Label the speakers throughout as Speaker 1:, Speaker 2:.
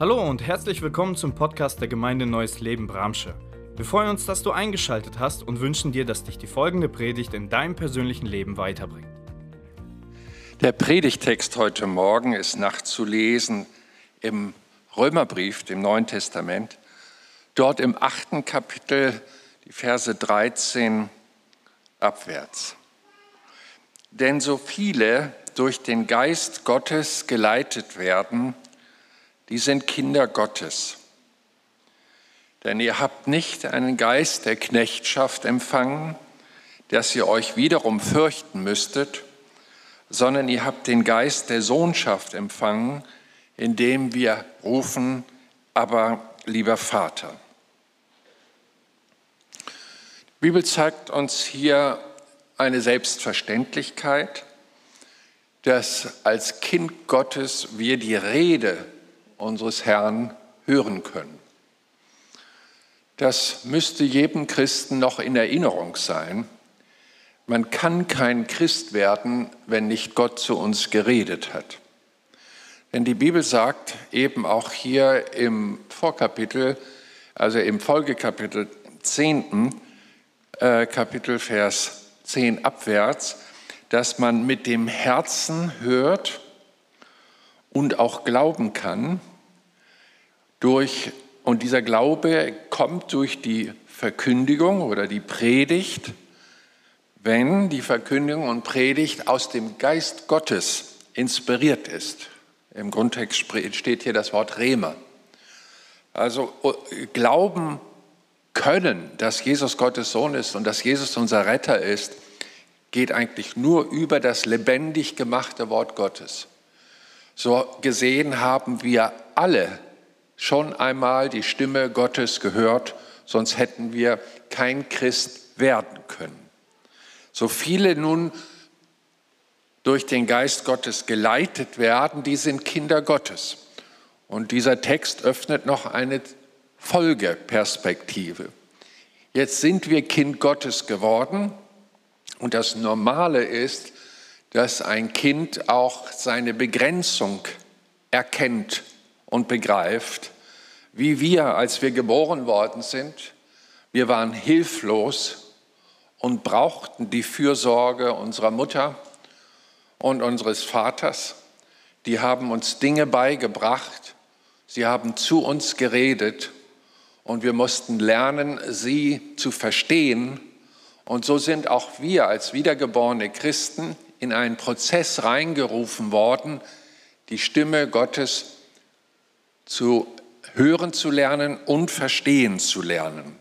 Speaker 1: Hallo und herzlich willkommen zum Podcast der Gemeinde Neues Leben Bramsche. Wir freuen uns, dass du eingeschaltet hast und wünschen dir, dass dich die folgende Predigt in deinem persönlichen Leben weiterbringt.
Speaker 2: Der Predigtext heute Morgen ist nachzulesen im Römerbrief, dem Neuen Testament, dort im achten Kapitel, die Verse 13 abwärts. Denn so viele durch den Geist Gottes geleitet werden, die sind Kinder Gottes. Denn ihr habt nicht einen Geist der Knechtschaft empfangen, dass ihr euch wiederum fürchten müsstet, sondern ihr habt den Geist der Sohnschaft empfangen, indem wir rufen, aber lieber Vater. Die Bibel zeigt uns hier eine Selbstverständlichkeit, dass als Kind Gottes wir die Rede unseres Herrn hören können. Das müsste jedem Christen noch in Erinnerung sein. Man kann kein Christ werden, wenn nicht Gott zu uns geredet hat. Denn die Bibel sagt eben auch hier im Vorkapitel, also im Folgekapitel 10. Äh, Kapitel Vers 10 abwärts, dass man mit dem Herzen hört und auch glauben kann. Durch, und dieser Glaube kommt durch die Verkündigung oder die Predigt, wenn die Verkündigung und Predigt aus dem Geist Gottes inspiriert ist. Im Grundtext steht hier das Wort Rema. Also glauben können, dass Jesus Gottes Sohn ist und dass Jesus unser Retter ist, geht eigentlich nur über das lebendig gemachte Wort Gottes. So gesehen haben wir alle schon einmal die Stimme Gottes gehört, sonst hätten wir kein Christ werden können. So viele nun durch den Geist Gottes geleitet werden, die sind Kinder Gottes. Und dieser Text öffnet noch eine Folgeperspektive. Jetzt sind wir Kind Gottes geworden und das Normale ist, dass ein Kind auch seine Begrenzung erkennt und begreift, wie wir, als wir geboren worden sind. Wir waren hilflos und brauchten die Fürsorge unserer Mutter und unseres Vaters. Die haben uns Dinge beigebracht, sie haben zu uns geredet und wir mussten lernen, sie zu verstehen. Und so sind auch wir als wiedergeborene Christen in einen Prozess reingerufen worden, die Stimme Gottes zu hören zu lernen und verstehen zu lernen.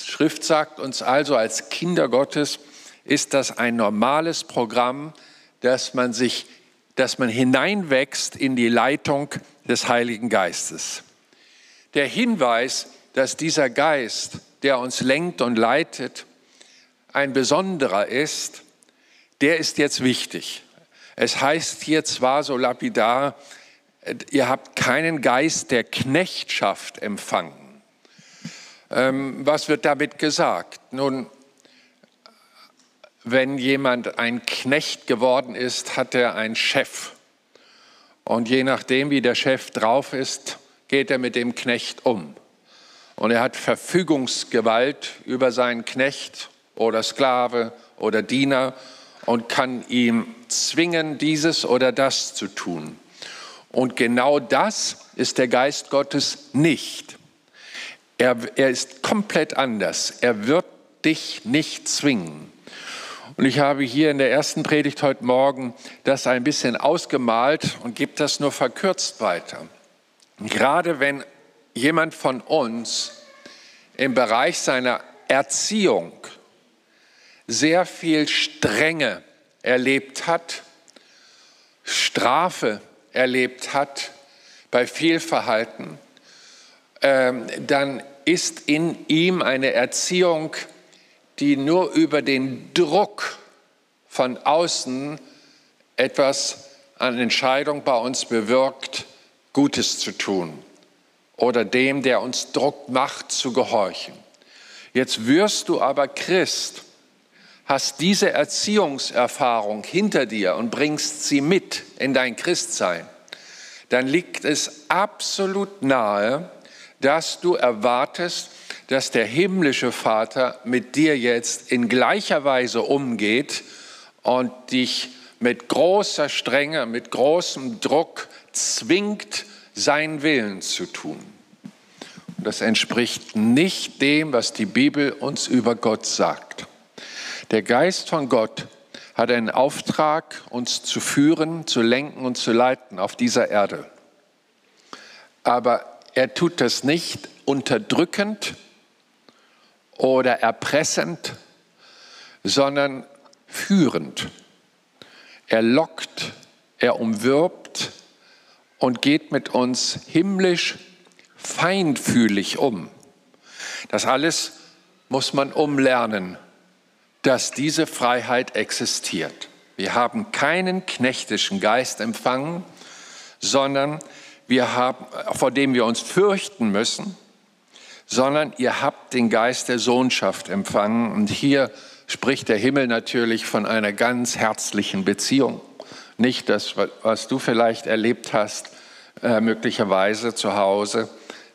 Speaker 2: Die Schrift sagt uns also, als Kinder Gottes ist das ein normales Programm, dass man sich, dass man hineinwächst in die Leitung des Heiligen Geistes. Der Hinweis, dass dieser Geist, der uns lenkt und leitet, ein besonderer ist, der ist jetzt wichtig. Es heißt hier zwar so lapidar, ihr habt keinen Geist der Knechtschaft empfangen. Ähm, was wird damit gesagt? Nun, wenn jemand ein Knecht geworden ist, hat er einen Chef. Und je nachdem, wie der Chef drauf ist, geht er mit dem Knecht um. Und er hat Verfügungsgewalt über seinen Knecht oder Sklave oder Diener und kann ihm zwingen, dieses oder das zu tun. Und genau das ist der Geist Gottes nicht. Er, er ist komplett anders. Er wird dich nicht zwingen. Und ich habe hier in der ersten Predigt heute Morgen das ein bisschen ausgemalt und gebe das nur verkürzt weiter. Gerade wenn jemand von uns im Bereich seiner Erziehung sehr viel Strenge erlebt hat, Strafe erlebt hat bei Fehlverhalten, ähm, dann ist in ihm eine Erziehung, die nur über den Druck von außen etwas an Entscheidung bei uns bewirkt, Gutes zu tun oder dem, der uns Druck macht, zu gehorchen. Jetzt wirst du aber Christ hast diese Erziehungserfahrung hinter dir und bringst sie mit in dein Christsein, dann liegt es absolut nahe, dass du erwartest, dass der himmlische Vater mit dir jetzt in gleicher Weise umgeht und dich mit großer Strenge, mit großem Druck zwingt, seinen Willen zu tun. Das entspricht nicht dem, was die Bibel uns über Gott sagt. Der Geist von Gott hat einen Auftrag, uns zu führen, zu lenken und zu leiten auf dieser Erde. Aber er tut das nicht unterdrückend oder erpressend, sondern führend. Er lockt, er umwirbt und geht mit uns himmlisch feinfühlig um. Das alles muss man umlernen, dass diese Freiheit existiert. Wir haben keinen knechtischen Geist empfangen, sondern wir haben, vor dem wir uns fürchten müssen, sondern ihr habt den Geist der Sohnschaft empfangen. Und hier spricht der Himmel natürlich von einer ganz herzlichen Beziehung. Nicht das, was du vielleicht erlebt hast, äh, möglicherweise zu Hause,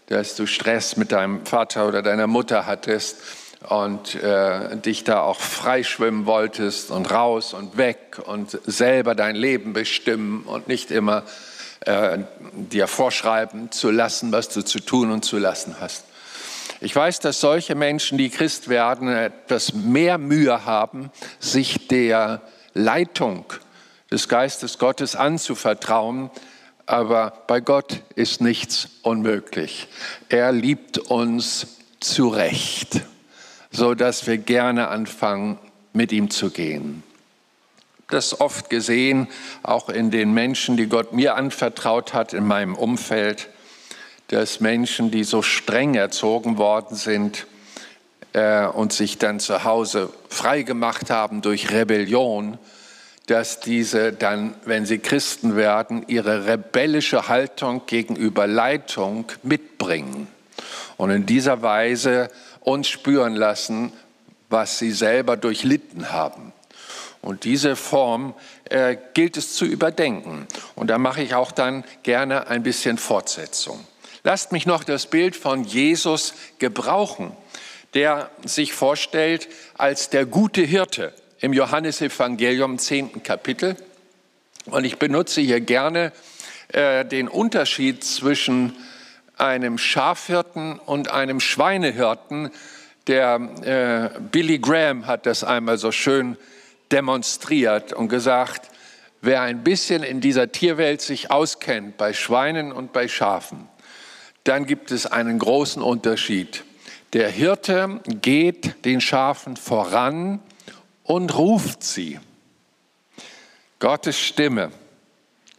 Speaker 2: dass du Stress mit deinem Vater oder deiner Mutter hattest und äh, dich da auch freischwimmen wolltest und raus und weg und selber dein Leben bestimmen und nicht immer äh, dir vorschreiben zu lassen, was du zu tun und zu lassen hast. Ich weiß, dass solche Menschen, die Christ werden, etwas mehr Mühe haben, sich der Leitung des Geistes Gottes anzuvertrauen. Aber bei Gott ist nichts unmöglich. Er liebt uns zurecht, so dass wir gerne anfangen, mit ihm zu gehen. Das oft gesehen, auch in den Menschen, die Gott mir anvertraut hat in meinem Umfeld dass Menschen, die so streng erzogen worden sind äh, und sich dann zu Hause frei gemacht haben durch Rebellion, dass diese dann, wenn sie Christen werden, ihre rebellische Haltung gegenüber Leitung mitbringen und in dieser Weise uns spüren lassen, was sie selber durchlitten haben. Und diese Form äh, gilt es zu überdenken. Und da mache ich auch dann gerne ein bisschen Fortsetzung. Lasst mich noch das Bild von Jesus gebrauchen, der sich vorstellt als der gute Hirte im Johannesevangelium 10. Kapitel. Und ich benutze hier gerne äh, den Unterschied zwischen einem Schafhirten und einem Schweinehirten. Der äh, Billy Graham hat das einmal so schön demonstriert und gesagt, wer ein bisschen in dieser Tierwelt sich auskennt, bei Schweinen und bei Schafen, dann gibt es einen großen Unterschied. Der Hirte geht den Schafen voran und ruft sie. Gottes Stimme,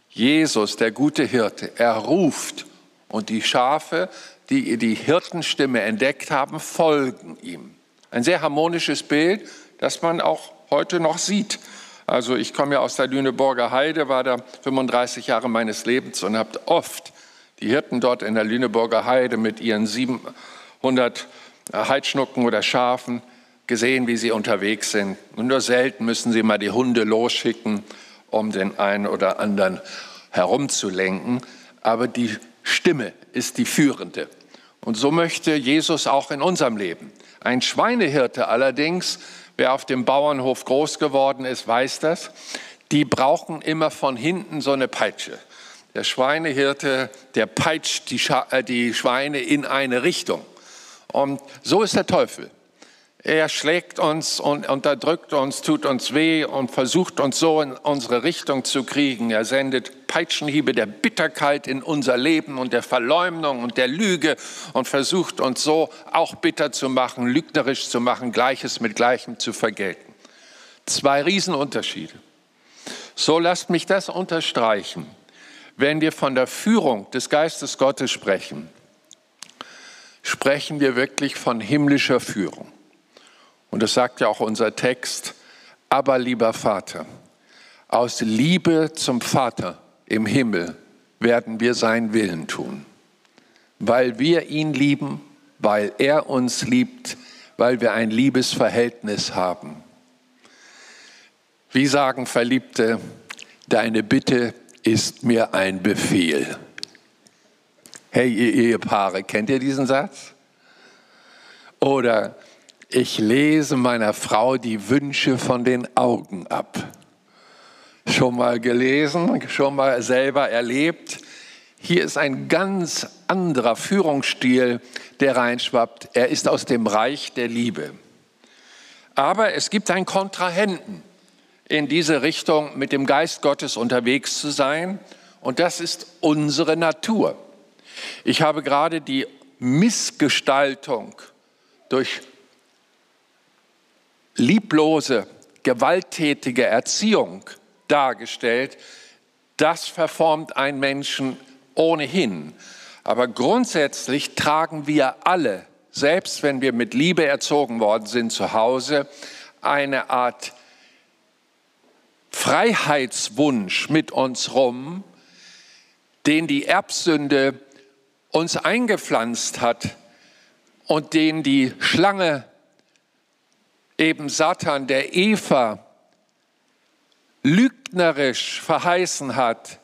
Speaker 2: Jesus, der gute Hirte, er ruft und die Schafe, die die Hirtenstimme entdeckt haben, folgen ihm. Ein sehr harmonisches Bild, das man auch heute noch sieht. Also ich komme ja aus der Lüneburger Heide, war da 35 Jahre meines Lebens und habe oft die Hirten dort in der Lüneburger Heide mit ihren 700 Heidschnucken oder Schafen gesehen, wie sie unterwegs sind. Und nur selten müssen sie mal die Hunde losschicken, um den einen oder anderen herumzulenken. Aber die Stimme ist die führende. Und so möchte Jesus auch in unserem Leben. Ein Schweinehirte allerdings, wer auf dem Bauernhof groß geworden ist, weiß das, die brauchen immer von hinten so eine Peitsche. Der Schweinehirte, der peitscht die, äh, die Schweine in eine Richtung. Und so ist der Teufel. Er schlägt uns und unterdrückt uns, tut uns weh und versucht uns so in unsere Richtung zu kriegen. Er sendet Peitschenhiebe der Bitterkeit in unser Leben und der Verleumdung und der Lüge und versucht uns so auch bitter zu machen, lügnerisch zu machen, Gleiches mit Gleichem zu vergelten. Zwei Riesenunterschiede. So lasst mich das unterstreichen wenn wir von der Führung des Geistes Gottes sprechen, sprechen wir wirklich von himmlischer Führung. Und das sagt ja auch unser Text, aber lieber Vater, aus Liebe zum Vater im Himmel werden wir seinen Willen tun, weil wir ihn lieben, weil er uns liebt, weil wir ein Liebesverhältnis haben. Wie sagen Verliebte, deine Bitte ist mir ein Befehl. Hey, ihr Ehepaare, kennt ihr diesen Satz? Oder ich lese meiner Frau die Wünsche von den Augen ab. Schon mal gelesen, schon mal selber erlebt. Hier ist ein ganz anderer Führungsstil, der reinschwappt. Er ist aus dem Reich der Liebe. Aber es gibt einen Kontrahenten in diese Richtung mit dem Geist Gottes unterwegs zu sein. Und das ist unsere Natur. Ich habe gerade die Missgestaltung durch lieblose, gewalttätige Erziehung dargestellt. Das verformt einen Menschen ohnehin. Aber grundsätzlich tragen wir alle, selbst wenn wir mit Liebe erzogen worden sind zu Hause, eine Art Freiheitswunsch mit uns rum, den die Erbsünde uns eingepflanzt hat und den die Schlange, eben Satan, der Eva, lügnerisch verheißen hat,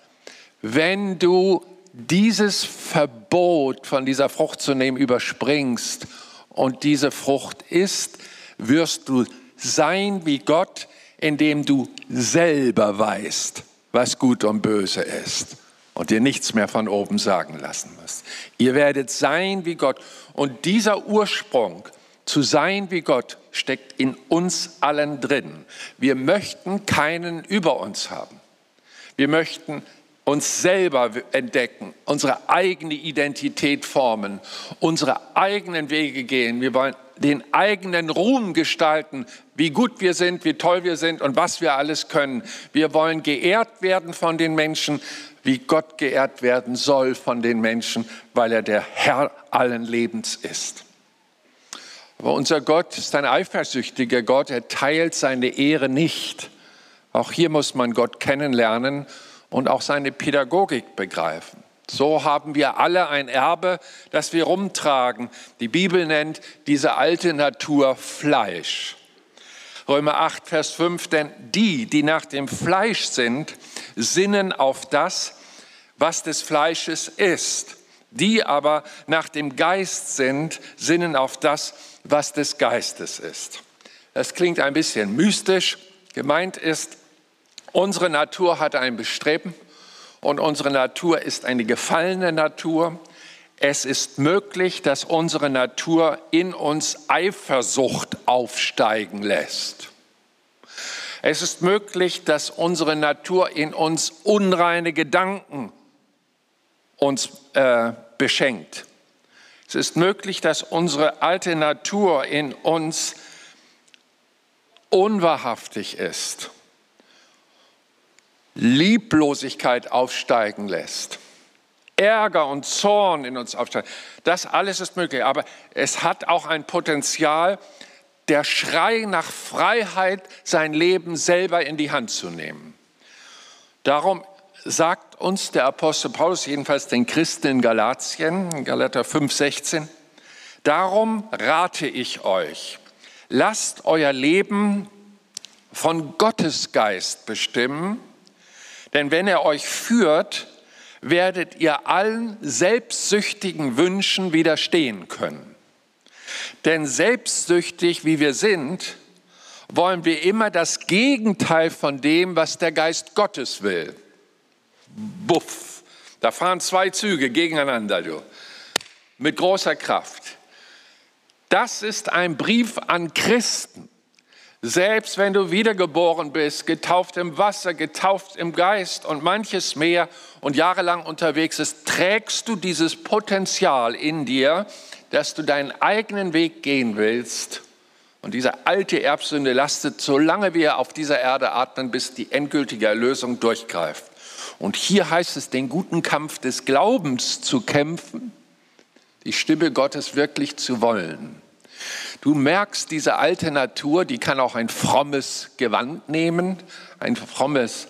Speaker 2: wenn du dieses Verbot von dieser Frucht zu nehmen überspringst und diese Frucht isst, wirst du sein wie Gott, indem du selber weißt, was gut und böse ist und dir nichts mehr von oben sagen lassen musst. Ihr werdet sein wie Gott. Und dieser Ursprung, zu sein wie Gott, steckt in uns allen drin. Wir möchten keinen über uns haben. Wir möchten uns selber entdecken, unsere eigene Identität formen, unsere eigenen Wege gehen. Wir wollen den eigenen Ruhm gestalten, wie gut wir sind, wie toll wir sind und was wir alles können. Wir wollen geehrt werden von den Menschen, wie Gott geehrt werden soll von den Menschen, weil er der Herr allen Lebens ist. Aber unser Gott ist ein eifersüchtiger Gott, er teilt seine Ehre nicht. Auch hier muss man Gott kennenlernen und auch seine Pädagogik begreifen. So haben wir alle ein Erbe, das wir rumtragen. Die Bibel nennt diese alte Natur Fleisch. Römer 8, Vers 5, denn die, die nach dem Fleisch sind, sinnen auf das, was des Fleisches ist. Die aber nach dem Geist sind, sinnen auf das, was des Geistes ist. Das klingt ein bisschen mystisch. Gemeint ist, Unsere Natur hat ein Bestreben und unsere Natur ist eine gefallene Natur. Es ist möglich, dass unsere Natur in uns Eifersucht aufsteigen lässt. Es ist möglich, dass unsere Natur in uns unreine Gedanken uns äh, beschenkt. Es ist möglich, dass unsere alte Natur in uns unwahrhaftig ist Lieblosigkeit aufsteigen lässt, Ärger und Zorn in uns aufsteigen. Das alles ist möglich, aber es hat auch ein Potenzial, der Schrei nach Freiheit, sein Leben selber in die Hand zu nehmen. Darum sagt uns der Apostel Paulus, jedenfalls den Christen in Galatien, Galater 5, 16, darum rate ich euch, lasst euer Leben von Gottes Geist bestimmen denn wenn er euch führt, werdet ihr allen selbstsüchtigen Wünschen widerstehen können. Denn selbstsüchtig wie wir sind, wollen wir immer das Gegenteil von dem, was der Geist Gottes will. Buff, da fahren zwei Züge gegeneinander, du, mit großer Kraft. Das ist ein Brief an Christen. Selbst wenn du wiedergeboren bist, getauft im Wasser, getauft im Geist und manches mehr und jahrelang unterwegs ist, trägst du dieses Potenzial in dir, dass du deinen eigenen Weg gehen willst. Und diese alte Erbsünde lastet, solange wir auf dieser Erde atmen, bis die endgültige Erlösung durchgreift. Und hier heißt es, den guten Kampf des Glaubens zu kämpfen, die Stimme Gottes wirklich zu wollen. Du merkst, diese alte Natur, die kann auch ein frommes Gewand nehmen, ein frommes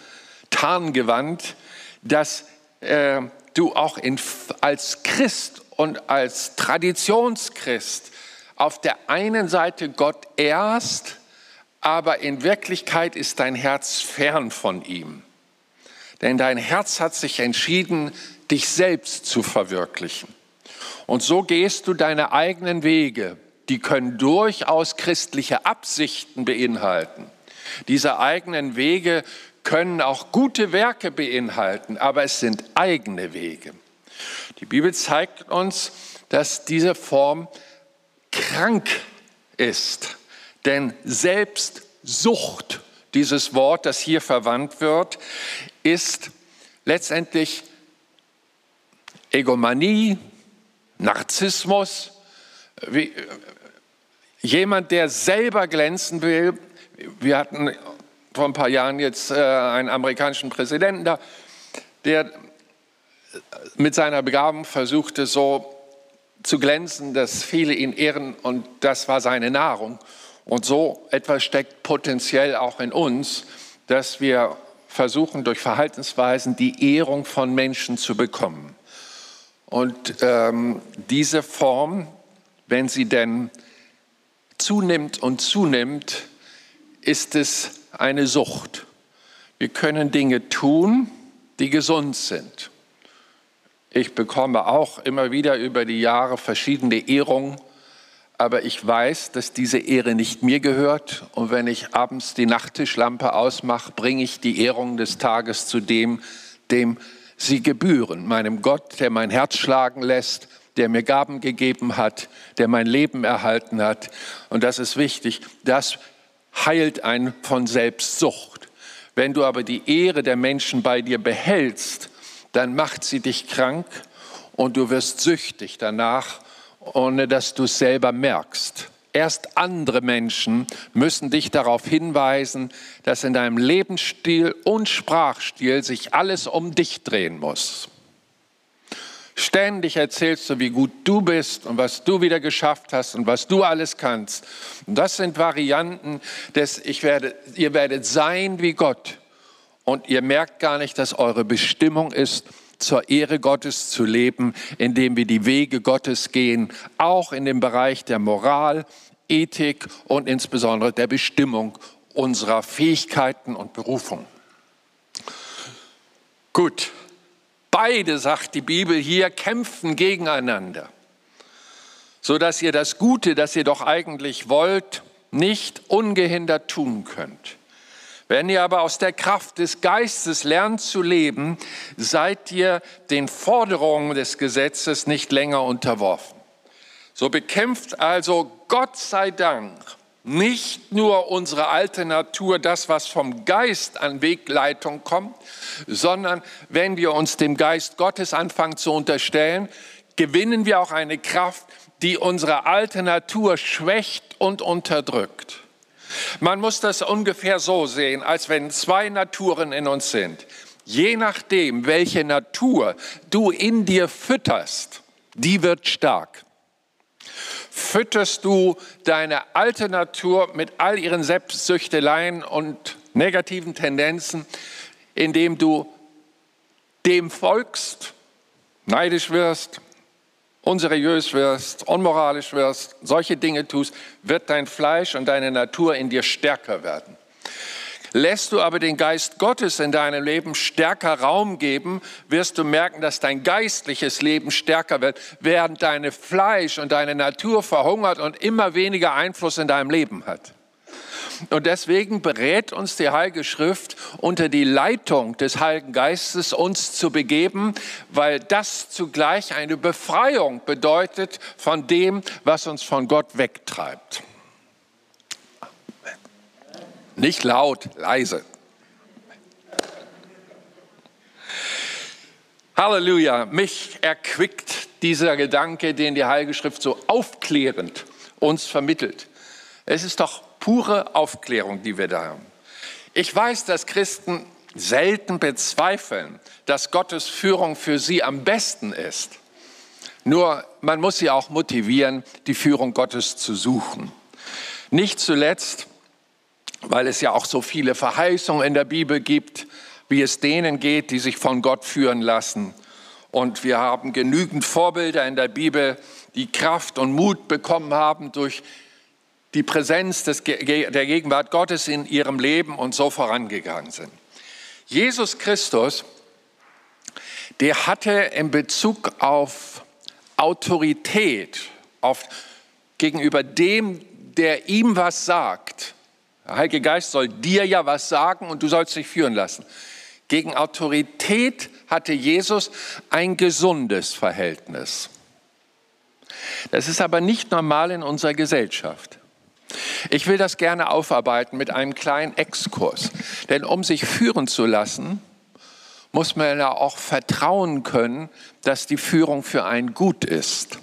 Speaker 2: Tarngewand, dass äh, du auch in, als Christ und als Traditionschrist auf der einen Seite Gott ehrst, aber in Wirklichkeit ist dein Herz fern von ihm. Denn dein Herz hat sich entschieden, dich selbst zu verwirklichen. Und so gehst du deine eigenen Wege. Die können durchaus christliche Absichten beinhalten. Diese eigenen Wege können auch gute Werke beinhalten, aber es sind eigene Wege. Die Bibel zeigt uns, dass diese Form krank ist, denn Selbstsucht, dieses Wort, das hier verwandt wird, ist letztendlich Egomanie, Narzissmus, wie, jemand, der selber glänzen will. Wir hatten vor ein paar Jahren jetzt äh, einen amerikanischen Präsidenten da, der mit seiner Begabung versuchte so zu glänzen, dass viele ihn ehren und das war seine Nahrung. Und so etwas steckt potenziell auch in uns, dass wir versuchen, durch Verhaltensweisen die Ehrung von Menschen zu bekommen. Und ähm, diese Form, wenn sie denn zunimmt und zunimmt, ist es eine Sucht. Wir können Dinge tun, die gesund sind. Ich bekomme auch immer wieder über die Jahre verschiedene Ehrungen, aber ich weiß, dass diese Ehre nicht mir gehört. Und wenn ich abends die Nachttischlampe ausmache, bringe ich die Ehrung des Tages zu dem, dem sie gebühren, meinem Gott, der mein Herz schlagen lässt, der mir Gaben gegeben hat, der mein Leben erhalten hat. Und das ist wichtig. Das heilt einen von Selbstsucht. Wenn du aber die Ehre der Menschen bei dir behältst, dann macht sie dich krank und du wirst süchtig danach, ohne dass du es selber merkst. Erst andere Menschen müssen dich darauf hinweisen, dass in deinem Lebensstil und Sprachstil sich alles um dich drehen muss. Ständig erzählst du, wie gut du bist und was du wieder geschafft hast und was du alles kannst. Und das sind Varianten des, ich werde, ihr werdet sein wie Gott. Und ihr merkt gar nicht, dass eure Bestimmung ist, zur Ehre Gottes zu leben, indem wir die Wege Gottes gehen, auch in dem Bereich der Moral, Ethik und insbesondere der Bestimmung unserer Fähigkeiten und Berufung. Gut, beide, sagt die Bibel hier, kämpfen gegeneinander, sodass ihr das Gute, das ihr doch eigentlich wollt, nicht ungehindert tun könnt. Wenn ihr aber aus der Kraft des Geistes lernt zu leben, seid ihr den Forderungen des Gesetzes nicht länger unterworfen. So bekämpft also Gott sei Dank nicht nur unsere alte Natur, das, was vom Geist an Wegleitung kommt, sondern wenn wir uns dem Geist Gottes anfangen zu unterstellen, gewinnen wir auch eine Kraft, die unsere alte Natur schwächt und unterdrückt. Man muss das ungefähr so sehen, als wenn zwei Naturen in uns sind. Je nachdem, welche Natur du in dir fütterst, die wird stark. Fütterst du deine alte Natur mit all ihren Selbstsüchteleien und negativen Tendenzen, indem du dem folgst, neidisch wirst, unseriös wirst, unmoralisch wirst, solche Dinge tust, wird dein Fleisch und deine Natur in dir stärker werden. Lässt du aber den Geist Gottes in deinem Leben stärker Raum geben, wirst du merken, dass dein geistliches Leben stärker wird, während deine Fleisch und deine Natur verhungert und immer weniger Einfluss in deinem Leben hat. Und deswegen berät uns die Heilige Schrift unter die Leitung des Heiligen Geistes uns zu begeben, weil das zugleich eine Befreiung bedeutet von dem, was uns von Gott wegtreibt. Nicht laut, leise. Halleluja, mich erquickt dieser Gedanke, den die Heilige Schrift so aufklärend uns vermittelt. Es ist doch pure Aufklärung, die wir da haben. Ich weiß, dass Christen selten bezweifeln, dass Gottes Führung für sie am besten ist. Nur man muss sie auch motivieren, die Führung Gottes zu suchen. Nicht zuletzt, weil es ja auch so viele Verheißungen in der Bibel gibt, wie es denen geht, die sich von Gott führen lassen. Und wir haben genügend Vorbilder in der Bibel, die Kraft und Mut bekommen haben durch die Präsenz des, der Gegenwart Gottes in ihrem Leben und so vorangegangen sind. Jesus Christus der hatte in Bezug auf Autorität, auf, gegenüber dem, der ihm was sagt. Der Heilige Geist soll dir ja was sagen und du sollst dich führen lassen. Gegen Autorität hatte Jesus ein gesundes Verhältnis. Das ist aber nicht normal in unserer Gesellschaft. Ich will das gerne aufarbeiten mit einem kleinen Exkurs. Denn um sich führen zu lassen, muss man ja auch vertrauen können, dass die Führung für einen gut ist.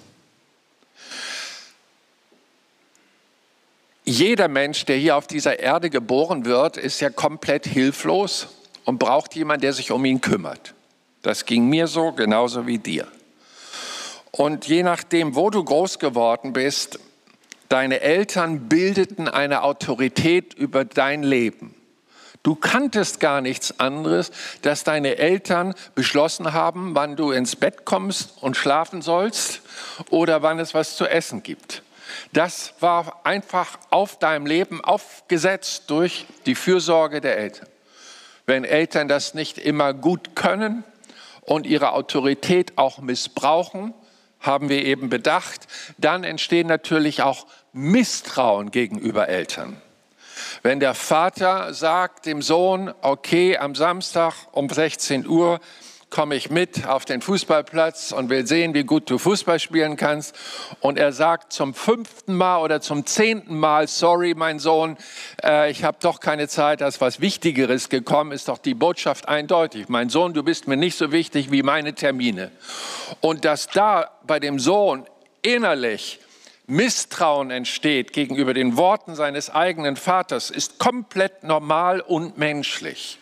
Speaker 2: Jeder Mensch, der hier auf dieser Erde geboren wird, ist ja komplett hilflos und braucht jemanden, der sich um ihn kümmert. Das ging mir so, genauso wie dir. Und je nachdem, wo du groß geworden bist, deine Eltern bildeten eine Autorität über dein Leben. Du kanntest gar nichts anderes, dass deine Eltern beschlossen haben, wann du ins Bett kommst und schlafen sollst oder wann es was zu essen gibt. Das war einfach auf deinem Leben aufgesetzt durch die Fürsorge der Eltern. Wenn Eltern das nicht immer gut können und ihre Autorität auch missbrauchen, haben wir eben bedacht, dann entstehen natürlich auch Misstrauen gegenüber Eltern. Wenn der Vater sagt dem Sohn, okay, am Samstag um 16 Uhr komme ich mit auf den Fußballplatz und will sehen, wie gut du Fußball spielen kannst. Und er sagt zum fünften Mal oder zum zehnten Mal, sorry, mein Sohn, äh, ich habe doch keine Zeit, da ist was Wichtigeres gekommen, ist doch die Botschaft eindeutig. Mein Sohn, du bist mir nicht so wichtig wie meine Termine. Und dass da bei dem Sohn innerlich Misstrauen entsteht gegenüber den Worten seines eigenen Vaters, ist komplett normal und menschlich.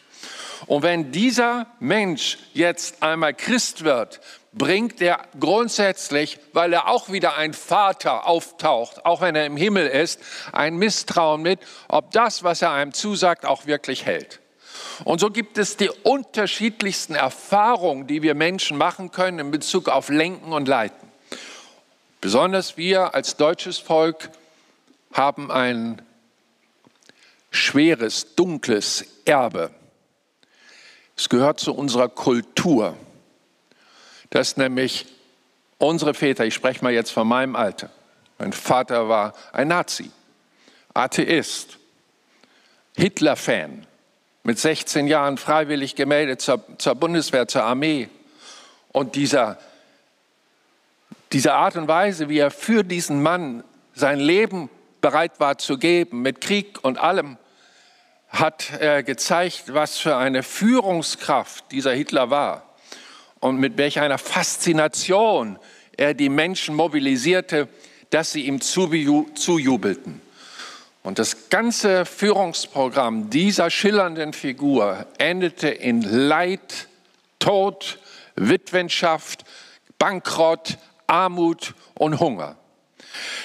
Speaker 2: Und wenn dieser Mensch jetzt einmal Christ wird, bringt er grundsätzlich, weil er auch wieder ein Vater auftaucht, auch wenn er im Himmel ist, ein Misstrauen mit, ob das, was er einem zusagt, auch wirklich hält. Und so gibt es die unterschiedlichsten Erfahrungen, die wir Menschen machen können in Bezug auf Lenken und Leiten. Besonders wir als deutsches Volk haben ein schweres, dunkles Erbe. Es gehört zu unserer Kultur, dass nämlich unsere Väter, ich spreche mal jetzt von meinem Alter, mein Vater war ein Nazi, Atheist, Hitler-Fan, mit 16 Jahren freiwillig gemeldet zur, zur Bundeswehr, zur Armee. Und dieser, diese Art und Weise, wie er für diesen Mann sein Leben bereit war zu geben, mit Krieg und allem, hat er gezeigt, was für eine Führungskraft dieser Hitler war und mit welch einer Faszination er die Menschen mobilisierte, dass sie ihm zujubelten. Und das ganze Führungsprogramm dieser schillernden Figur endete in Leid, Tod, Witwenschaft, Bankrott, Armut und Hunger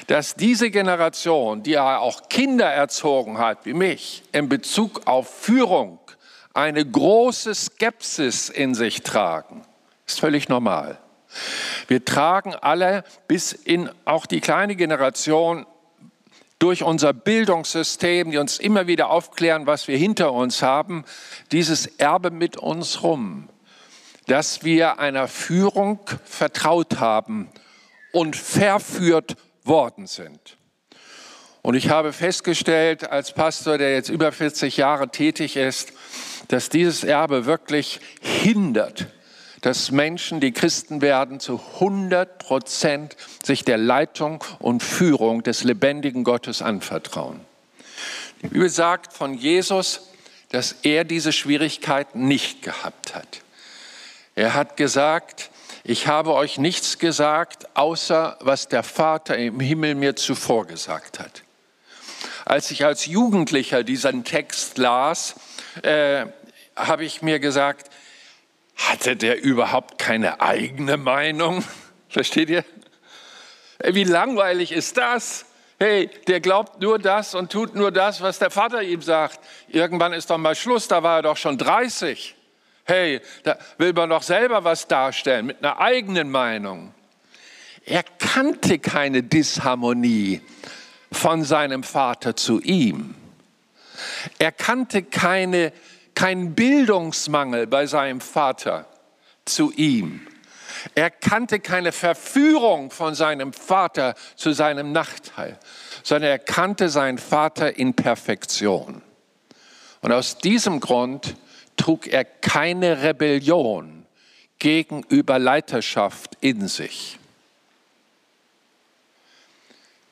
Speaker 2: dass diese Generation, die ja auch Kinder erzogen hat, wie mich, in Bezug auf Führung eine große Skepsis in sich tragen, ist völlig normal. Wir tragen alle bis in auch die kleine Generation durch unser Bildungssystem, die uns immer wieder aufklären, was wir hinter uns haben, dieses Erbe mit uns rum, dass wir einer Führung vertraut haben und verführt worden sind. Und ich habe festgestellt, als Pastor, der jetzt über 40 Jahre tätig ist, dass dieses Erbe wirklich hindert, dass Menschen, die Christen werden, zu 100 Prozent sich der Leitung und Führung des lebendigen Gottes anvertrauen. Die Bibel sagt von Jesus, dass er diese Schwierigkeiten nicht gehabt hat. Er hat gesagt, ich habe euch nichts gesagt, außer was der Vater im Himmel mir zuvor gesagt hat. Als ich als Jugendlicher diesen Text las, äh, habe ich mir gesagt, hatte der überhaupt keine eigene Meinung? Versteht ihr? Wie langweilig ist das? Hey, der glaubt nur das und tut nur das, was der Vater ihm sagt. Irgendwann ist doch mal Schluss, da war er doch schon 30. Hey, da will man doch selber was darstellen mit einer eigenen Meinung. Er kannte keine Disharmonie von seinem Vater zu ihm. Er kannte keine, keinen Bildungsmangel bei seinem Vater. zu ihm. Er kannte keine Verführung von seinem Vater zu seinem Nachteil, sondern er kannte seinen Vater in Perfektion. Und aus diesem Grund trug er keine Rebellion gegenüber Leiterschaft in sich.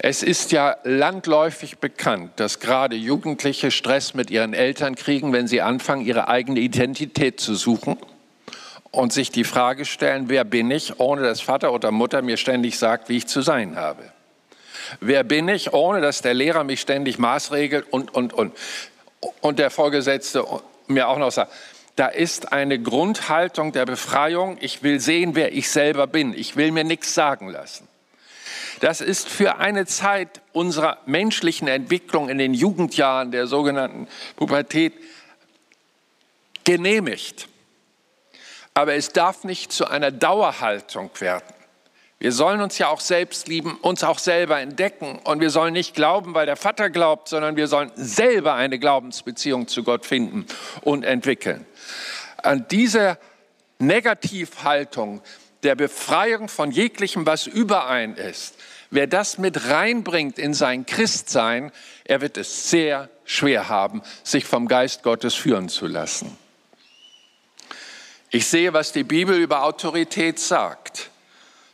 Speaker 2: Es ist ja landläufig bekannt, dass gerade Jugendliche Stress mit ihren Eltern kriegen, wenn sie anfangen, ihre eigene Identität zu suchen und sich die Frage stellen, wer bin ich, ohne dass Vater oder Mutter mir ständig sagt, wie ich zu sein habe. Wer bin ich, ohne dass der Lehrer mich ständig maßregelt und, und, und. Und der Vorgesetzte mir auch noch sagt, da ist eine Grundhaltung der Befreiung, ich will sehen, wer ich selber bin, ich will mir nichts sagen lassen. Das ist für eine Zeit unserer menschlichen Entwicklung in den Jugendjahren der sogenannten Pubertät genehmigt. Aber es darf nicht zu einer Dauerhaltung werden. Wir sollen uns ja auch selbst lieben, uns auch selber entdecken. Und wir sollen nicht glauben, weil der Vater glaubt, sondern wir sollen selber eine Glaubensbeziehung zu Gott finden und entwickeln. An diese Negativhaltung der Befreiung von jeglichem, was überein ist, wer das mit reinbringt in sein Christsein, er wird es sehr schwer haben, sich vom Geist Gottes führen zu lassen. Ich sehe, was die Bibel über Autorität sagt.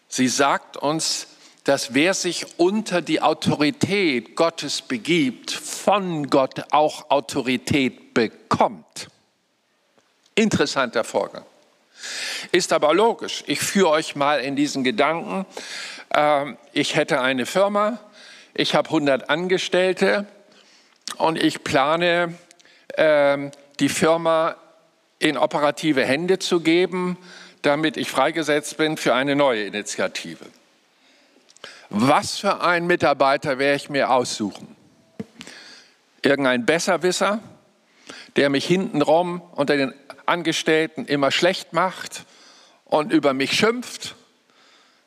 Speaker 2: Sie sagt uns, dass wer sich unter die Autorität Gottes begibt, von Gott auch Autorität bekommt. Interessanter Vorgang. Ist aber logisch. Ich führe euch mal in diesen Gedanken. Ähm, ich hätte eine Firma, ich habe 100 Angestellte und ich plane, ähm, die Firma in operative Hände zu geben, damit ich freigesetzt bin für eine neue Initiative. Was für einen Mitarbeiter werde ich mir aussuchen? Irgendein Besserwisser, der mich hintenrum unter den Angestellten immer schlecht macht und über mich schimpft?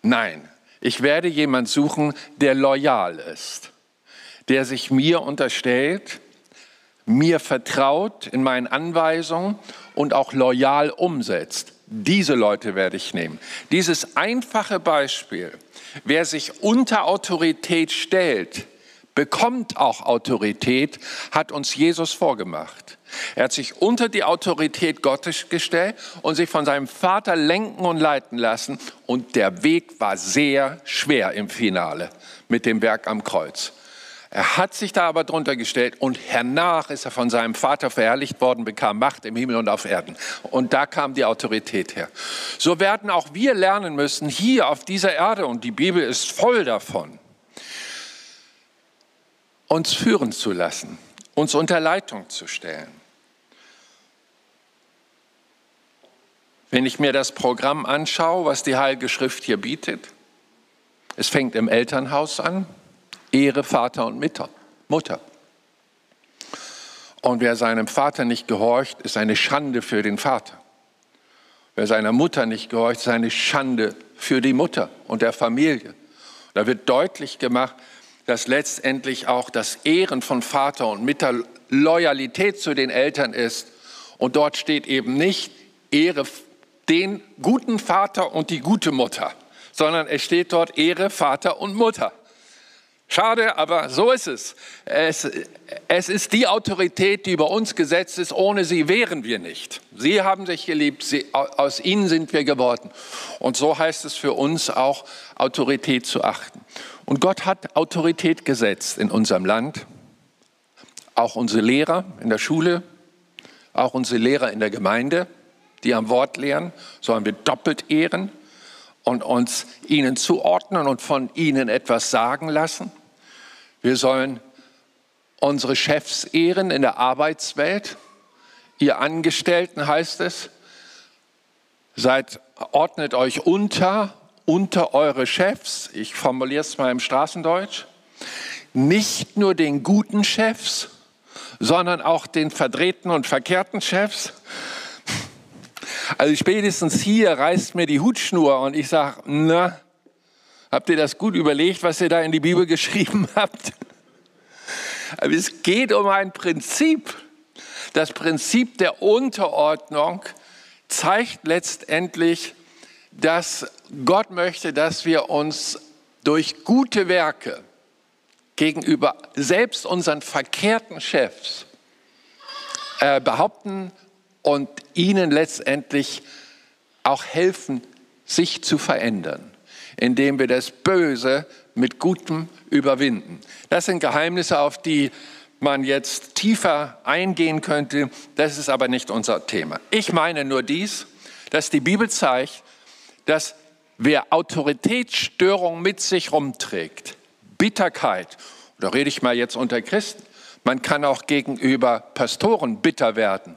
Speaker 2: Nein, ich werde jemand suchen, der loyal ist, der sich mir unterstellt, mir vertraut in meinen Anweisungen und auch loyal umsetzt. Diese Leute werde ich nehmen. Dieses einfache Beispiel, wer sich unter Autorität stellt, bekommt auch Autorität, hat uns Jesus vorgemacht. Er hat sich unter die Autorität Gottes gestellt und sich von seinem Vater lenken und leiten lassen. Und der Weg war sehr schwer im Finale mit dem Werk am Kreuz. Er hat sich da aber drunter gestellt und hernach ist er von seinem Vater verherrlicht worden, bekam Macht im Himmel und auf Erden. Und da kam die Autorität her. So werden auch wir lernen müssen, hier auf dieser Erde, und die Bibel ist voll davon, uns führen zu lassen, uns unter Leitung zu stellen. Wenn ich mir das Programm anschaue, was die Heilige Schrift hier bietet, es fängt im Elternhaus an, Ehre Vater und Mutter. Und wer seinem Vater nicht gehorcht, ist eine Schande für den Vater. Wer seiner Mutter nicht gehorcht, ist eine Schande für die Mutter und der Familie. Da wird deutlich gemacht, dass letztendlich auch das Ehren von Vater und Mutter Loyalität zu den Eltern ist. Und dort steht eben nicht Ehre den guten Vater und die gute Mutter, sondern es steht dort Ehre Vater und Mutter. Schade, aber so ist es. es. es. ist die Autorität, die über uns gesetzt ist. Ohne sie wären wir nicht. Sie haben sich geliebt, sie, aus ihnen sind wir geworden. Und so heißt es für uns auch, Autorität zu achten. Und Gott hat Autorität gesetzt in unserem Land. Auch unsere Lehrer in der Schule, auch unsere Lehrer in der Gemeinde, die am Wort lehren, sollen wir doppelt ehren und uns ihnen zuordnen und von ihnen etwas sagen lassen. Wir sollen unsere Chefs ehren in der Arbeitswelt. Ihr Angestellten heißt es, seid, ordnet euch unter, unter eure Chefs. Ich formuliere es mal im Straßendeutsch. Nicht nur den guten Chefs, sondern auch den verdrehten und verkehrten Chefs. Also spätestens hier reißt mir die Hutschnur und ich sage, na, Habt ihr das gut überlegt, was ihr da in die Bibel geschrieben habt? Aber es geht um ein Prinzip, das Prinzip der Unterordnung zeigt letztendlich, dass Gott möchte, dass wir uns durch gute Werke gegenüber selbst unseren verkehrten Chefs äh, behaupten und ihnen letztendlich auch helfen, sich zu verändern, indem wir das Böse mit Gutem überwinden. Das sind Geheimnisse, auf die man jetzt tiefer eingehen könnte. Das ist aber nicht unser Thema. Ich meine nur dies, dass die Bibel zeigt, dass wer Autoritätsstörung mit sich rumträgt, Bitterkeit, da rede ich mal jetzt unter Christen, man kann auch gegenüber Pastoren bitter werden.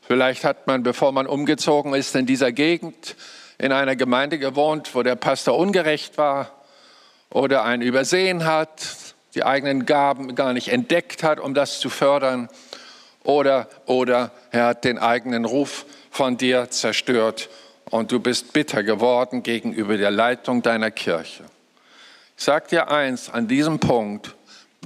Speaker 2: Vielleicht hat man, bevor man umgezogen ist, in dieser Gegend in einer Gemeinde gewohnt, wo der Pastor ungerecht war oder einen übersehen hat, die eigenen Gaben gar nicht entdeckt hat, um das zu fördern, oder, oder er hat den eigenen Ruf von dir zerstört und du bist bitter geworden gegenüber der Leitung deiner Kirche. Ich sage dir eins an diesem Punkt,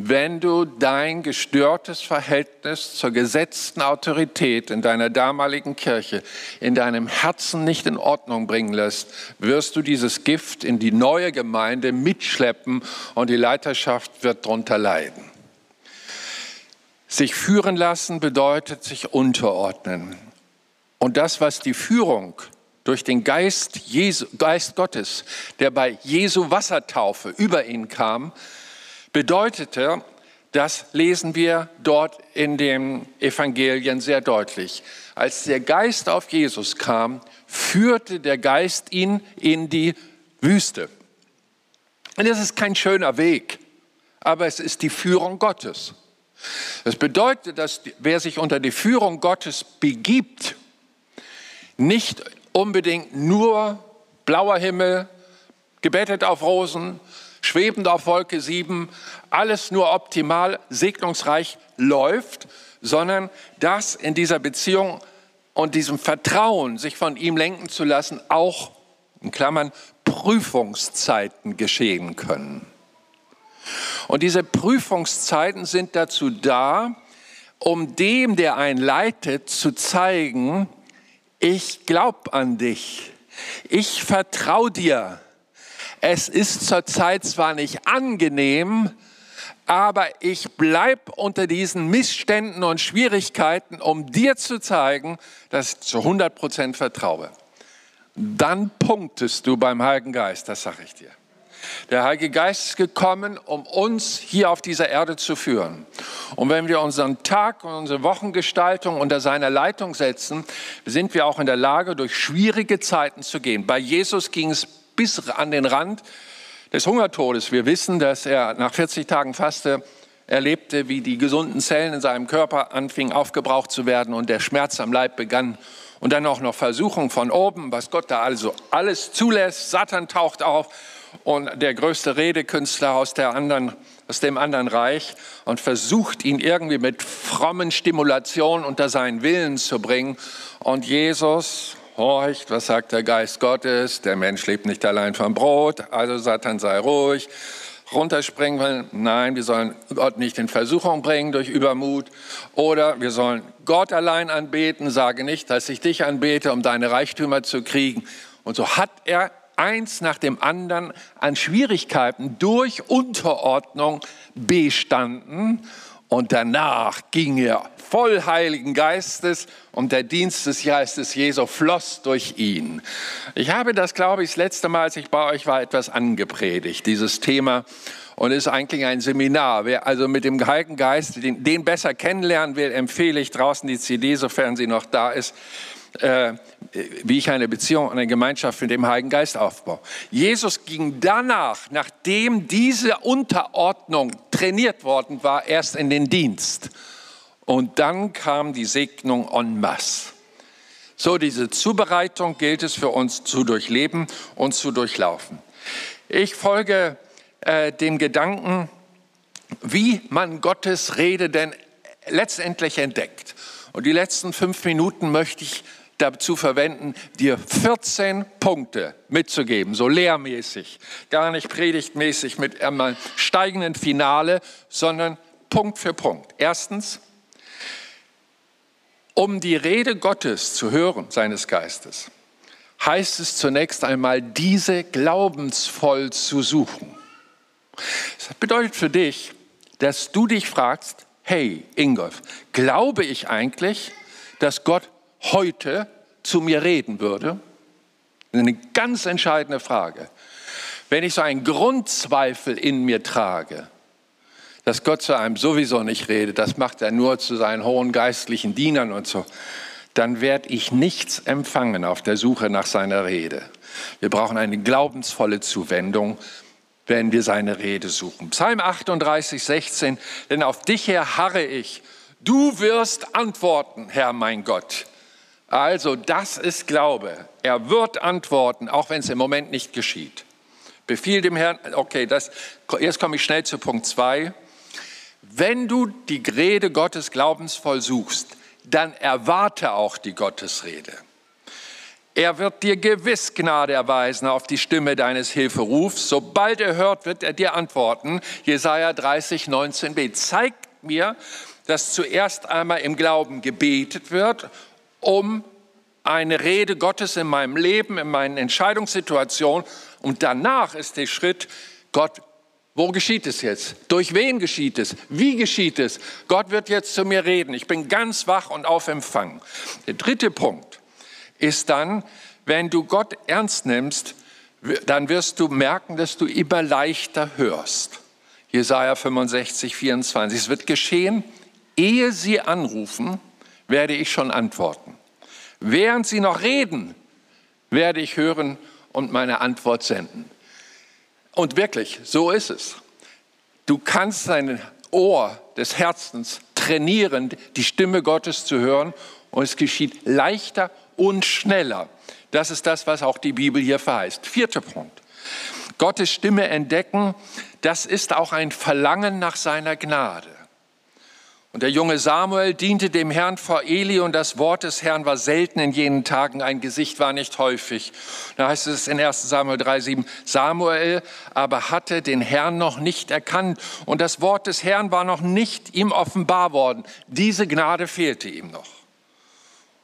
Speaker 2: wenn du dein gestörtes Verhältnis zur gesetzten Autorität in deiner damaligen Kirche in deinem Herzen nicht in Ordnung bringen lässt, wirst du dieses Gift in die neue Gemeinde mitschleppen und die Leiterschaft wird darunter leiden. Sich führen lassen bedeutet sich unterordnen. Und das, was die Führung durch den Geist, Jesu, Geist Gottes, der bei Jesu Wassertaufe über ihn kam, bedeutete, das lesen wir dort in den Evangelien sehr deutlich. Als der Geist auf Jesus kam, führte der Geist ihn in die Wüste. Und das ist kein schöner Weg, aber es ist die Führung Gottes. Das bedeutet, dass wer sich unter die Führung Gottes begibt, nicht unbedingt nur blauer Himmel, gebettet auf Rosen, schwebend auf Wolke 7, alles nur optimal, segnungsreich läuft, sondern dass in dieser Beziehung und diesem Vertrauen, sich von ihm lenken zu lassen, auch in Klammern Prüfungszeiten geschehen können. Und diese Prüfungszeiten sind dazu da, um dem, der einen leitet, zu zeigen, ich glaube an dich, ich vertraue dir, es ist zurzeit zwar nicht angenehm, aber ich bleibe unter diesen Missständen und Schwierigkeiten, um dir zu zeigen, dass ich zu 100 Prozent vertraue. Dann punktest du beim Heiligen Geist, das sage ich dir. Der Heilige Geist ist gekommen, um uns hier auf dieser Erde zu führen. Und wenn wir unseren Tag und unsere Wochengestaltung unter seiner Leitung setzen, sind wir auch in der Lage, durch schwierige Zeiten zu gehen. Bei Jesus ging es bis an den Rand des Hungertodes. Wir wissen, dass er nach 40 Tagen Faste erlebte, wie die gesunden Zellen in seinem Körper anfingen aufgebraucht zu werden und der Schmerz am Leib begann. Und dann auch noch Versuchung von oben, was Gott da also alles zulässt. Satan taucht auf und der größte Redekünstler aus, der anderen, aus dem anderen Reich und versucht ihn irgendwie mit frommen Stimulationen unter seinen Willen zu bringen. Und Jesus horcht, was sagt der Geist Gottes? Der Mensch lebt nicht allein vom Brot, also Satan sei ruhig. Runterspringen will, nein, wir sollen Gott nicht in Versuchung bringen durch Übermut. Oder wir sollen Gott allein anbeten, sage nicht, dass ich dich anbete, um deine Reichtümer zu kriegen. Und so hat er eins nach dem anderen an Schwierigkeiten durch Unterordnung bestanden. Und danach ging er voll Heiligen Geistes und der Dienst des Geistes Jesu floss durch ihn. Ich habe das, glaube ich, das letzte Mal, als ich bei euch war, etwas angepredigt, dieses Thema. Und es ist eigentlich ein Seminar. Wer also mit dem Heiligen Geist den, den besser kennenlernen will, empfehle ich draußen die CD, sofern sie noch da ist äh, wie ich eine Beziehung, eine Gemeinschaft mit dem Heiligen Geist aufbaue. Jesus ging danach, nachdem diese Unterordnung trainiert worden war, erst in den Dienst. Und dann kam die Segnung en masse. So, diese Zubereitung gilt es für uns zu durchleben und zu durchlaufen. Ich folge äh, dem Gedanken, wie man Gottes Rede denn letztendlich entdeckt. Und die letzten fünf Minuten möchte ich dazu verwenden, dir 14 Punkte mitzugeben, so lehrmäßig, gar nicht predigtmäßig mit einem steigenden Finale, sondern Punkt für Punkt. Erstens, Um die Rede Gottes zu hören, seines Geistes, heißt es zunächst einmal, diese glaubensvoll zu suchen. Das bedeutet für dich, dass du dich fragst, hey Ingolf, glaube ich eigentlich, dass Gott heute zu mir reden würde? Eine ganz entscheidende Frage. Wenn ich so einen Grundzweifel in mir trage, dass Gott zu einem sowieso nicht redet, das macht er nur zu seinen hohen geistlichen Dienern und so, dann werde ich nichts empfangen auf der Suche nach seiner Rede. Wir brauchen eine glaubensvolle Zuwendung, wenn wir seine Rede suchen. Psalm 38, 16, denn auf dich her harre ich. Du wirst antworten, Herr mein Gott. Also das ist Glaube. Er wird antworten, auch wenn es im Moment nicht geschieht. Befiehl dem Herrn, okay, das, jetzt komme ich schnell zu Punkt 2. Wenn du die Rede Gottes glaubensvoll suchst, dann erwarte auch die Gottesrede. Er wird dir gewiss Gnade erweisen auf die Stimme deines Hilferufs. Sobald er hört, wird er dir antworten. Jesaja 30, 19b zeigt mir, dass zuerst einmal im Glauben gebetet wird, um eine Rede Gottes in meinem Leben, in meinen Entscheidungssituationen. Und danach ist der Schritt, Gott, wo geschieht es jetzt? Durch wen geschieht es? Wie geschieht es? Gott wird jetzt zu mir reden. Ich bin ganz wach und auf Empfang. Der dritte Punkt ist dann, wenn du Gott ernst nimmst, dann wirst du merken, dass du immer leichter hörst. Jesaja 65, 24. Es wird geschehen, ehe sie anrufen, werde ich schon antworten. Während sie noch reden, werde ich hören und meine Antwort senden. Und wirklich, so ist es. Du kannst dein Ohr des Herzens trainieren, die Stimme Gottes zu hören und es geschieht leichter und schneller. Das ist das, was auch die Bibel hier verheißt. Vierter Punkt. Gottes Stimme entdecken, das ist auch ein Verlangen nach seiner Gnade. Und der junge Samuel diente dem Herrn vor Eli und das Wort des Herrn war selten in jenen Tagen, ein Gesicht war nicht häufig. Da heißt es in 1 Samuel 3,7, Samuel aber hatte den Herrn noch nicht erkannt und das Wort des Herrn war noch nicht ihm offenbar worden. Diese Gnade fehlte ihm noch.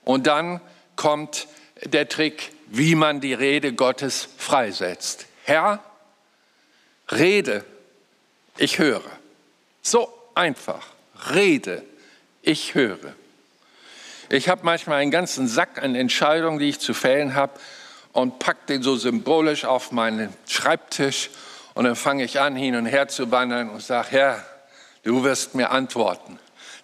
Speaker 2: Und dann kommt der Trick, wie man die Rede Gottes freisetzt. Herr, rede, ich höre. So einfach rede, ich höre. Ich habe manchmal einen ganzen Sack an Entscheidungen, die ich zu fällen habe und packe den so symbolisch auf meinen Schreibtisch und dann fange ich an, hin und her zu wandern und sage, Herr, du wirst mir antworten,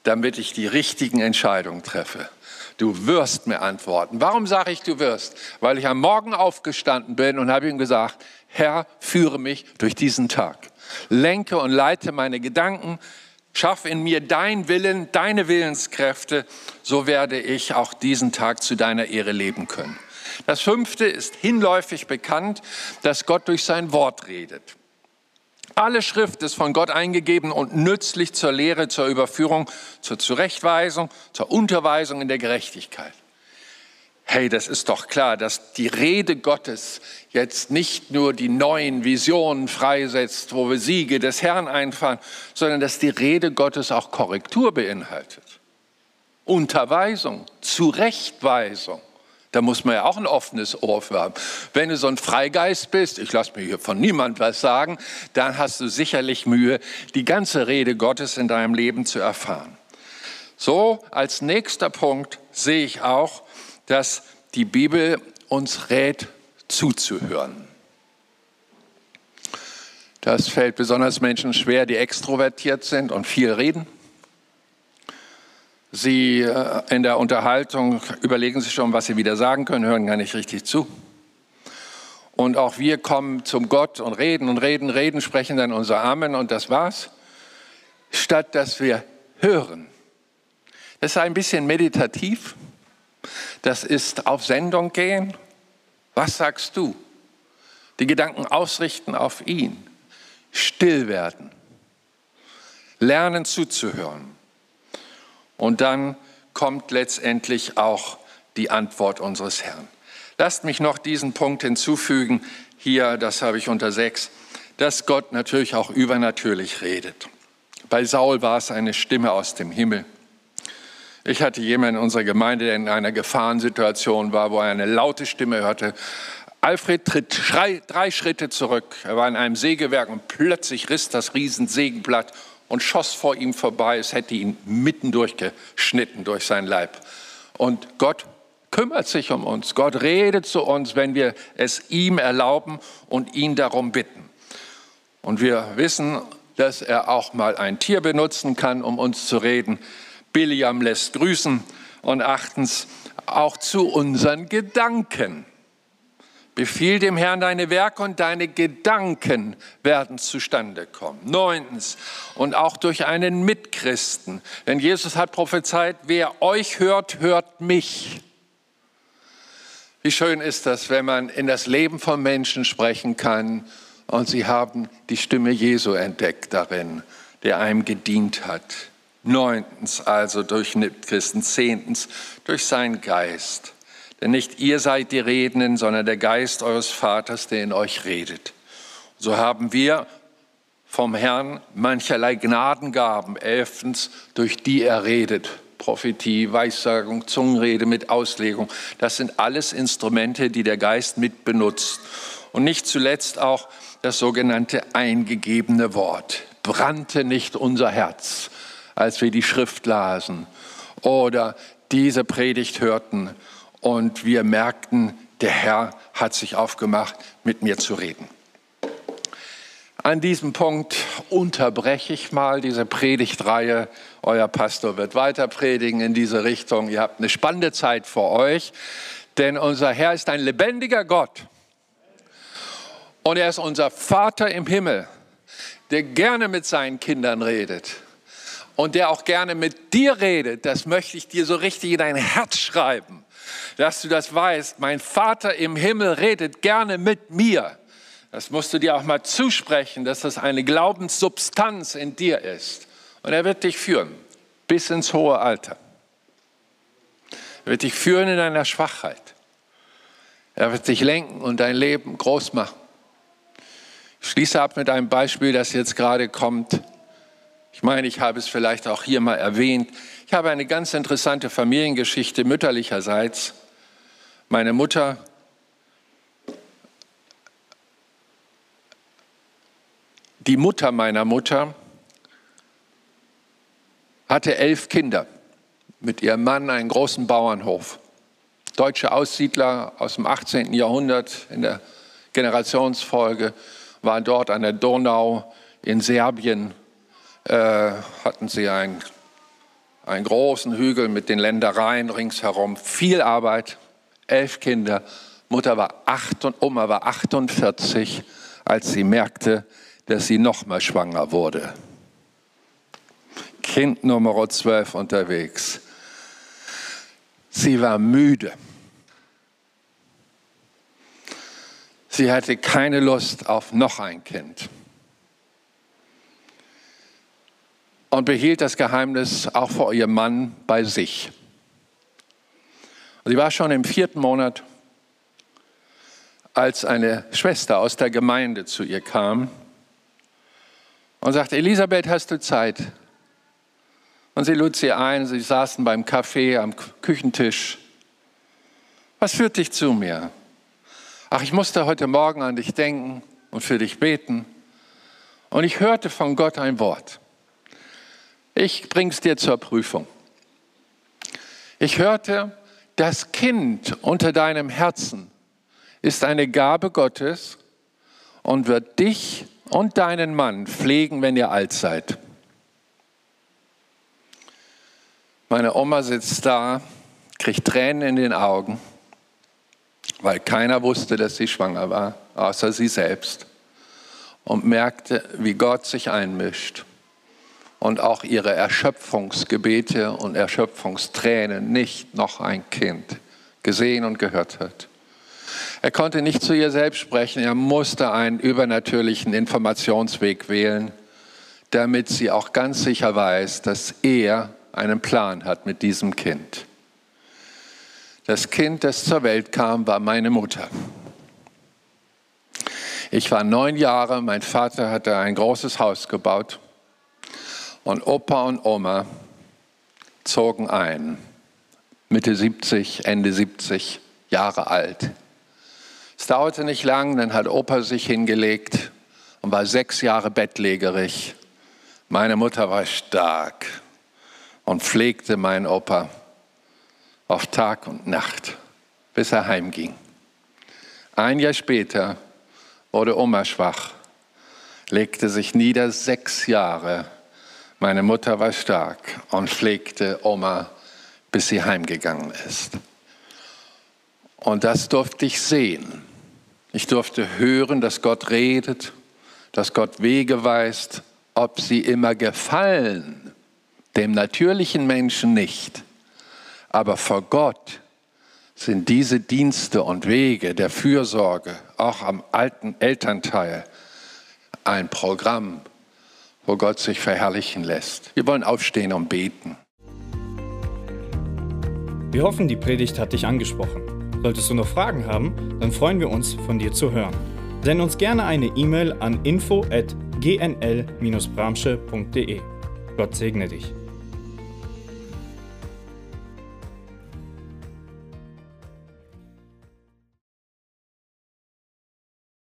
Speaker 2: damit ich die richtigen Entscheidungen treffe. Du wirst mir antworten. Warum sage ich, du wirst? Weil ich am Morgen aufgestanden bin und habe ihm gesagt, Herr, führe mich durch diesen Tag. Lenke und leite meine Gedanken, Schaff in mir dein Willen, deine Willenskräfte, so werde ich auch diesen Tag zu deiner Ehre leben können. Das fünfte ist hinläufig bekannt, dass Gott durch sein Wort redet. Alle Schrift ist von Gott eingegeben und nützlich zur Lehre, zur Überführung, zur Zurechtweisung, zur Unterweisung in der Gerechtigkeit. Hey, das ist doch klar, dass die Rede Gottes jetzt nicht nur die neuen Visionen freisetzt, wo wir Siege des Herrn einfahren, sondern dass die Rede Gottes auch Korrektur beinhaltet. Unterweisung, Zurechtweisung. Da muss man ja auch ein offenes Ohr für haben. Wenn du so ein Freigeist bist, ich lasse mir hier von niemand was sagen, dann hast du sicherlich Mühe, die ganze Rede Gottes in deinem Leben zu erfahren. So, als nächster Punkt sehe ich auch, dass die Bibel uns rät, zuzuhören. Das fällt besonders Menschen schwer, die extrovertiert sind und viel reden. Sie äh, in der Unterhaltung überlegen sich schon, was sie wieder sagen können, hören gar nicht richtig zu. Und auch wir kommen zum Gott und reden und reden, reden, sprechen dann unser Amen und das war's, statt dass wir hören. Das ist ein bisschen meditativ. Das ist auf Sendung gehen. Was sagst du? Die Gedanken ausrichten auf ihn. Still werden. Lernen zuzuhören. Und dann kommt letztendlich auch die Antwort unseres Herrn. Lasst mich noch diesen Punkt hinzufügen. Hier, das habe ich unter sechs, dass Gott natürlich auch übernatürlich redet. Bei Saul war es eine Stimme aus dem Himmel. Ich hatte jemanden in unserer Gemeinde, der in einer Gefahrensituation war, wo er eine laute Stimme hörte. Alfred tritt drei Schritte zurück. Er war in einem Sägewerk und plötzlich riss das Riesensägenblatt und schoss vor ihm vorbei. Es hätte ihn mitten durchgeschnitten durch sein Leib. Und Gott kümmert sich um uns. Gott redet zu uns, wenn wir es ihm erlauben und ihn darum bitten. Und wir wissen, dass er auch mal ein Tier benutzen kann, um uns zu reden. Biliam lässt grüßen. Und achtens, auch zu unseren Gedanken. Befiehl dem Herrn deine Werke und deine Gedanken werden zustande kommen. Neuntens, und auch durch einen Mitchristen. Denn Jesus hat prophezeit, wer euch hört, hört mich. Wie schön ist das, wenn man in das Leben von Menschen sprechen kann und sie haben die Stimme Jesu entdeckt darin, der einem gedient hat. Neuntens also durch Christen. Zehntens durch seinen Geist. Denn nicht ihr seid die Redenden, sondern der Geist eures Vaters, der in euch redet. So haben wir vom Herrn mancherlei Gnadengaben. Elftens, durch die er redet. Prophetie, Weissagung, Zungenrede mit Auslegung. Das sind alles Instrumente, die der Geist mit benutzt. Und nicht zuletzt auch das sogenannte eingegebene Wort. Brannte nicht unser Herz, als wir die Schrift lasen oder diese Predigt hörten und wir merkten, der Herr hat sich aufgemacht, mit mir zu reden. An diesem Punkt unterbreche ich mal diese Predigtreihe. Euer Pastor wird weiter predigen in diese Richtung. Ihr habt eine spannende Zeit vor euch, denn unser Herr ist ein lebendiger Gott. Und er ist unser Vater im Himmel, der gerne mit seinen Kindern redet und der auch gerne mit dir redet. Das möchte ich dir so richtig in dein Herz schreiben, dass du das weißt. Mein Vater im Himmel redet gerne mit mir. Das musst du dir auch mal zusprechen, dass das eine Glaubenssubstanz in dir ist. Und er wird dich führen bis ins hohe Alter. Er wird dich führen in deiner Schwachheit. Er wird dich lenken und dein Leben groß machen. Ich schließe ab mit einem Beispiel, das jetzt gerade kommt. Ich meine, ich habe es vielleicht auch hier mal erwähnt. Ich habe eine ganz interessante Familiengeschichte mütterlicherseits. Meine Mutter die Mutter meiner Mutter hatte elf Kinder mit ihrem Mann einen großen Bauernhof. Deutsche Aussiedler aus dem 18. Jahrhundert in der Generationsfolge waren dort an der Donau in Serbien, äh, hatten sie einen, einen großen Hügel mit den Ländereien ringsherum, viel Arbeit, elf Kinder. Mutter war acht und Oma war 48, als sie merkte, dass sie nochmal schwanger wurde. Kind Nummer 12 unterwegs. Sie war müde. Sie hatte keine Lust auf noch ein Kind. Und behielt das Geheimnis auch vor ihrem Mann bei sich. Sie war schon im vierten Monat, als eine Schwester aus der Gemeinde zu ihr kam und sagte, Elisabeth, hast du Zeit? Und sie lud sie ein, sie saßen beim Kaffee am Küchentisch. Was führt dich zu mir? ach, ich musste heute Morgen an dich denken und für dich beten. Und ich hörte von Gott ein Wort. Ich bring's dir zur Prüfung. Ich hörte, das Kind unter deinem Herzen ist eine Gabe Gottes und wird dich und deinen Mann pflegen, wenn ihr alt seid. Meine Oma sitzt da, kriegt Tränen in den Augen weil keiner wusste, dass sie schwanger war, außer sie selbst. Und merkte, wie Gott sich einmischt und auch ihre Erschöpfungsgebete und Erschöpfungstränen nicht noch ein Kind gesehen und gehört hat. Er konnte nicht zu ihr selbst sprechen, er musste einen übernatürlichen Informationsweg wählen, damit sie auch ganz sicher weiß, dass er einen Plan hat mit diesem Kind. Das Kind, das zur Welt kam, war meine Mutter. Ich war neun Jahre, mein Vater hatte ein großes Haus gebaut und Opa und Oma zogen ein. Mitte 70, Ende 70 Jahre alt. Es dauerte nicht lang, dann hat Opa sich hingelegt und war sechs Jahre bettlägerig. Meine Mutter war stark und pflegte meinen Opa auf Tag und Nacht, bis er heimging. Ein Jahr später wurde Oma schwach, legte sich nieder sechs Jahre. Meine Mutter war stark und pflegte Oma, bis sie heimgegangen ist. Und das durfte ich sehen. Ich durfte hören, dass Gott redet, dass Gott Wege weist, ob sie immer gefallen, dem natürlichen Menschen nicht. Aber vor Gott sind diese Dienste und Wege der Fürsorge, auch am alten Elternteil, ein Programm, wo Gott sich verherrlichen lässt. Wir wollen aufstehen und beten.
Speaker 1: Wir hoffen, die Predigt hat dich angesprochen. Solltest du noch Fragen haben, dann freuen wir uns, von dir zu hören. Send uns gerne eine E-Mail an info@gnl-bramsche.de. Gott segne dich.